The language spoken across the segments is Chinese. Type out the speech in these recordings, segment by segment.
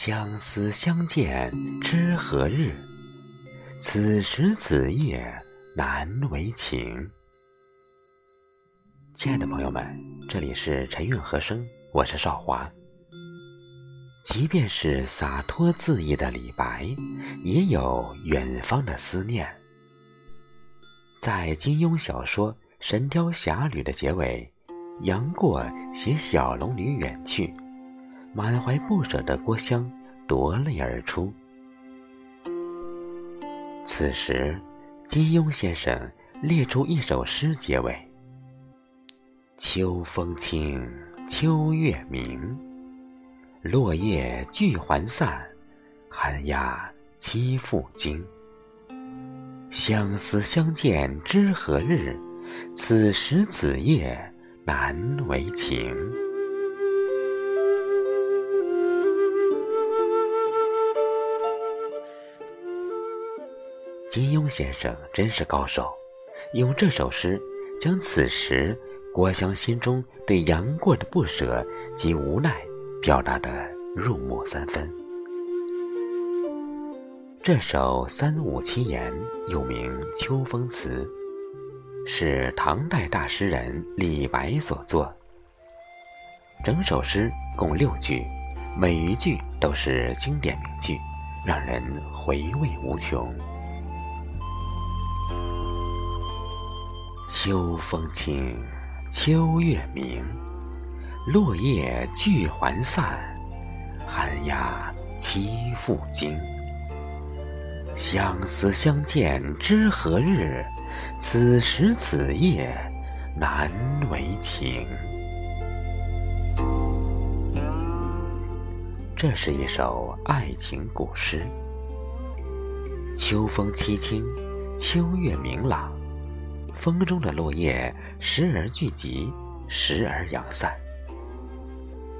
相思相见知何日？此时此夜难为情。亲爱的朋友们，这里是晨韵和声，我是少华。即便是洒脱恣意的李白，也有远方的思念。在金庸小说《神雕侠侣》的结尾，杨过携小龙女远去，满怀不舍的郭襄夺泪而出。此时，金庸先生列出一首诗结尾：“秋风清，秋月明，落叶聚还散，寒鸦栖复惊。相思相见知何日？此时此夜难为情。”金庸先生真是高手，用这首诗将此时郭襄心中对杨过的不舍及无奈表达得入木三分。这首三五七言又名《秋风词》，是唐代大诗人李白所作。整首诗共六句，每一句都是经典名句，让人回味无穷。秋风清，秋月明，落叶聚还散，寒鸦栖复惊。相思相见知何日？此时此夜难为情。这是一首爱情古诗。秋风凄清，秋月明朗。风中的落叶时而聚集，时而扬散。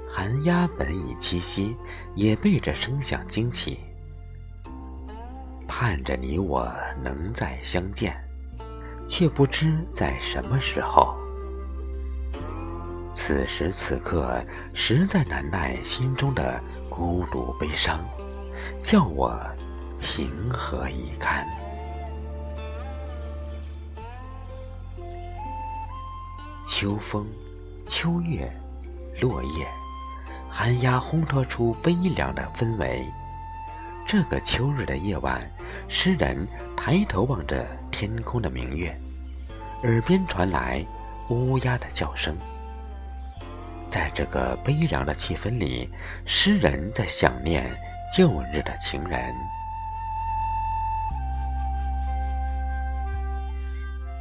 寒鸦本已栖息，也被这声响惊起，盼着你我能再相见，却不知在什么时候。此时此刻，实在难耐心中的孤独悲伤，叫我情何以堪？秋风，秋月，落叶，寒鸦烘托出悲凉的氛围。这个秋日的夜晚，诗人抬头望着天空的明月，耳边传来乌鸦的叫声。在这个悲凉的气氛里，诗人在想念旧日的情人。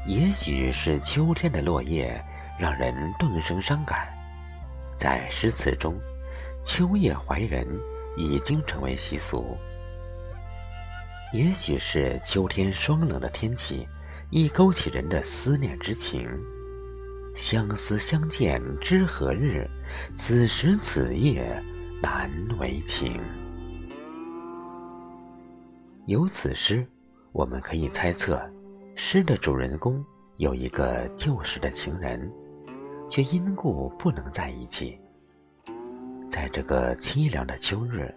也许是秋天的落叶。让人顿生伤感，在诗词中，秋夜怀人已经成为习俗。也许是秋天霜冷的天气，易勾起人的思念之情。相思相见知何日？此时此夜难为情。由此诗，我们可以猜测，诗的主人公有一个旧时的情人。却因故不能在一起。在这个凄凉的秋日，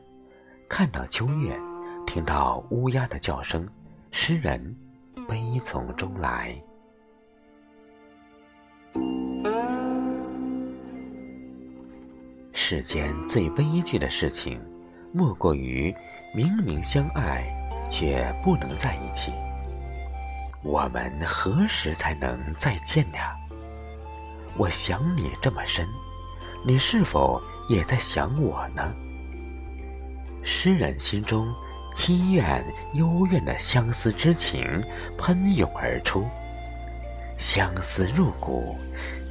看到秋月，听到乌鸦的叫声，诗人悲从中来。世间最悲剧的事情，莫过于明明相爱，却不能在一起。我们何时才能再见呢？我想你这么深，你是否也在想我呢？诗人心中凄怨幽怨的相思之情喷涌而出，相思入骨，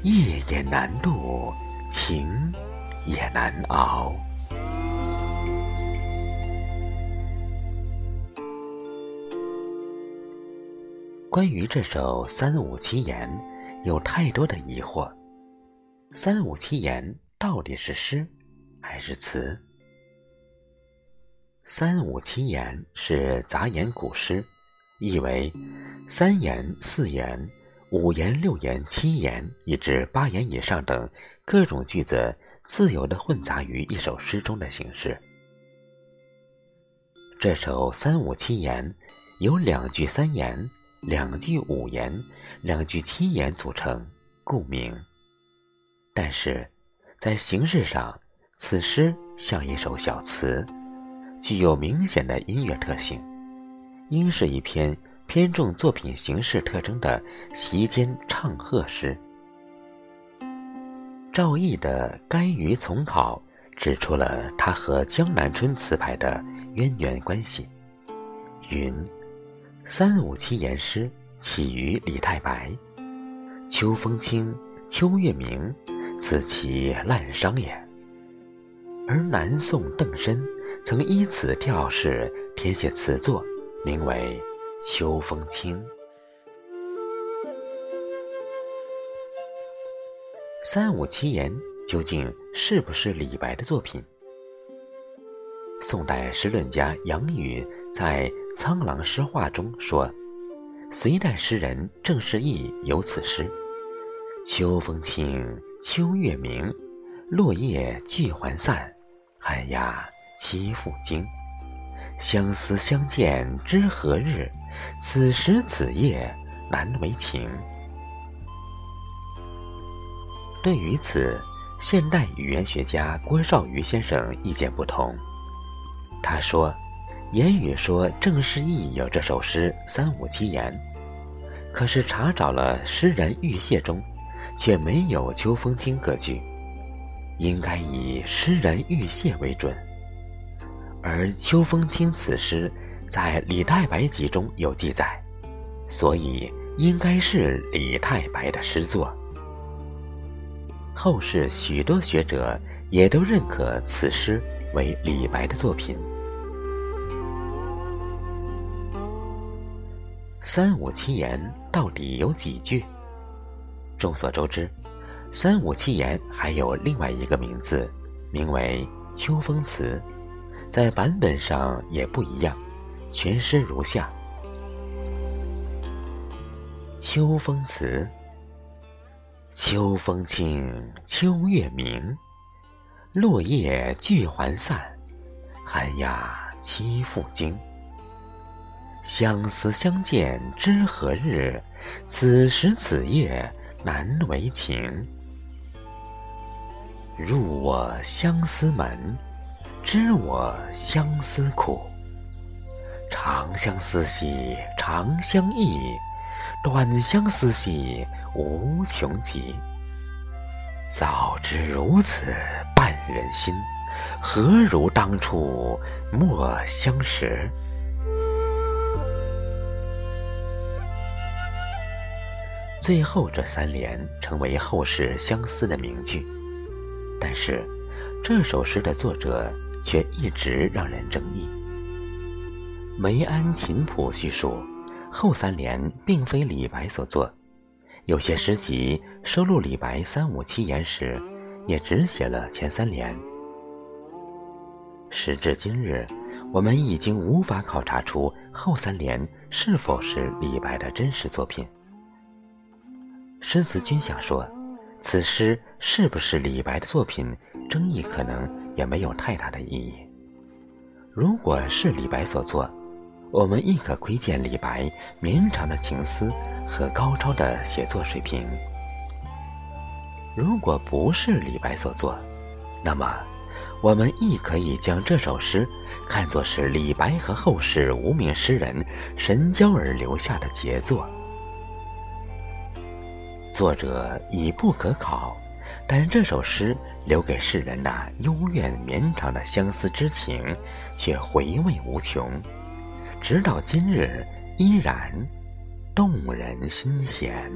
夜也难度，情也难熬。关于这首三五七言。有太多的疑惑，三五七言到底是诗还是词？三五七言是杂言古诗，意为三言、四言、五言、六言、七言以至八言以上等各种句子自由的混杂于一首诗中的形式。这首三五七言有两句三言、两句五言、两句七言组成，故名。但是，在形式上，此诗像一首小词，具有明显的音乐特性，应是一篇偏重作品形式特征的席间唱和诗。赵翼的《甘于从考》指出了他和江南春词牌的渊源关系。云：“三五七言诗起于李太白，秋风清，秋月明，此其滥觞也。”而南宋邓绅曾依此调式填写词作，名为《秋风清》。三五七言究竟是不是李白的作品？宋代诗论家杨宇在《苍狼诗话》中说：“隋代诗人郑士义有此诗：‘秋风清，秋月明，落叶聚还散，寒鸦栖复惊。相思相见知何日？此时此夜难为情。’”对于此，现代语言学家郭绍瑜先生意见不同。他说：“言语说郑士义有这首诗三五七言，可是查找了诗人玉屑中，却没有秋风清歌句，应该以诗人玉屑为准。而秋风清此诗在李太白集中有记载，所以应该是李太白的诗作。”后世许多学者也都认可此诗为李白的作品。三五七言到底有几句？众所周知，三五七言还有另外一个名字，名为《秋风词》，在版本上也不一样。全诗如下：《秋风词》。秋风清，秋月明，落叶聚还散，寒鸦栖复惊。相思相见知何日？此时此夜难为情。入我相思门，知我相思苦。长相思兮长相忆，短相思兮。无穷极，早知如此绊人心，何如当初莫相识？最后这三联成为后世相思的名句，但是这首诗的作者却一直让人争议。梅安琴谱叙述，后三联并非李白所作。有些诗集收录李白三五七言时，也只写了前三联。时至今日，我们已经无法考察出后三联是否是李白的真实作品。诗词君想说，此诗是不是李白的作品，争议可能也没有太大的意义。如果是李白所作，我们亦可窥见李白绵长的情思。和高超的写作水平。如果不是李白所作，那么我们亦可以将这首诗看作是李白和后世无名诗人神交而留下的杰作。作者已不可考，但这首诗留给世人那幽怨绵长的相思之情，却回味无穷，直到今日依然。动人心弦。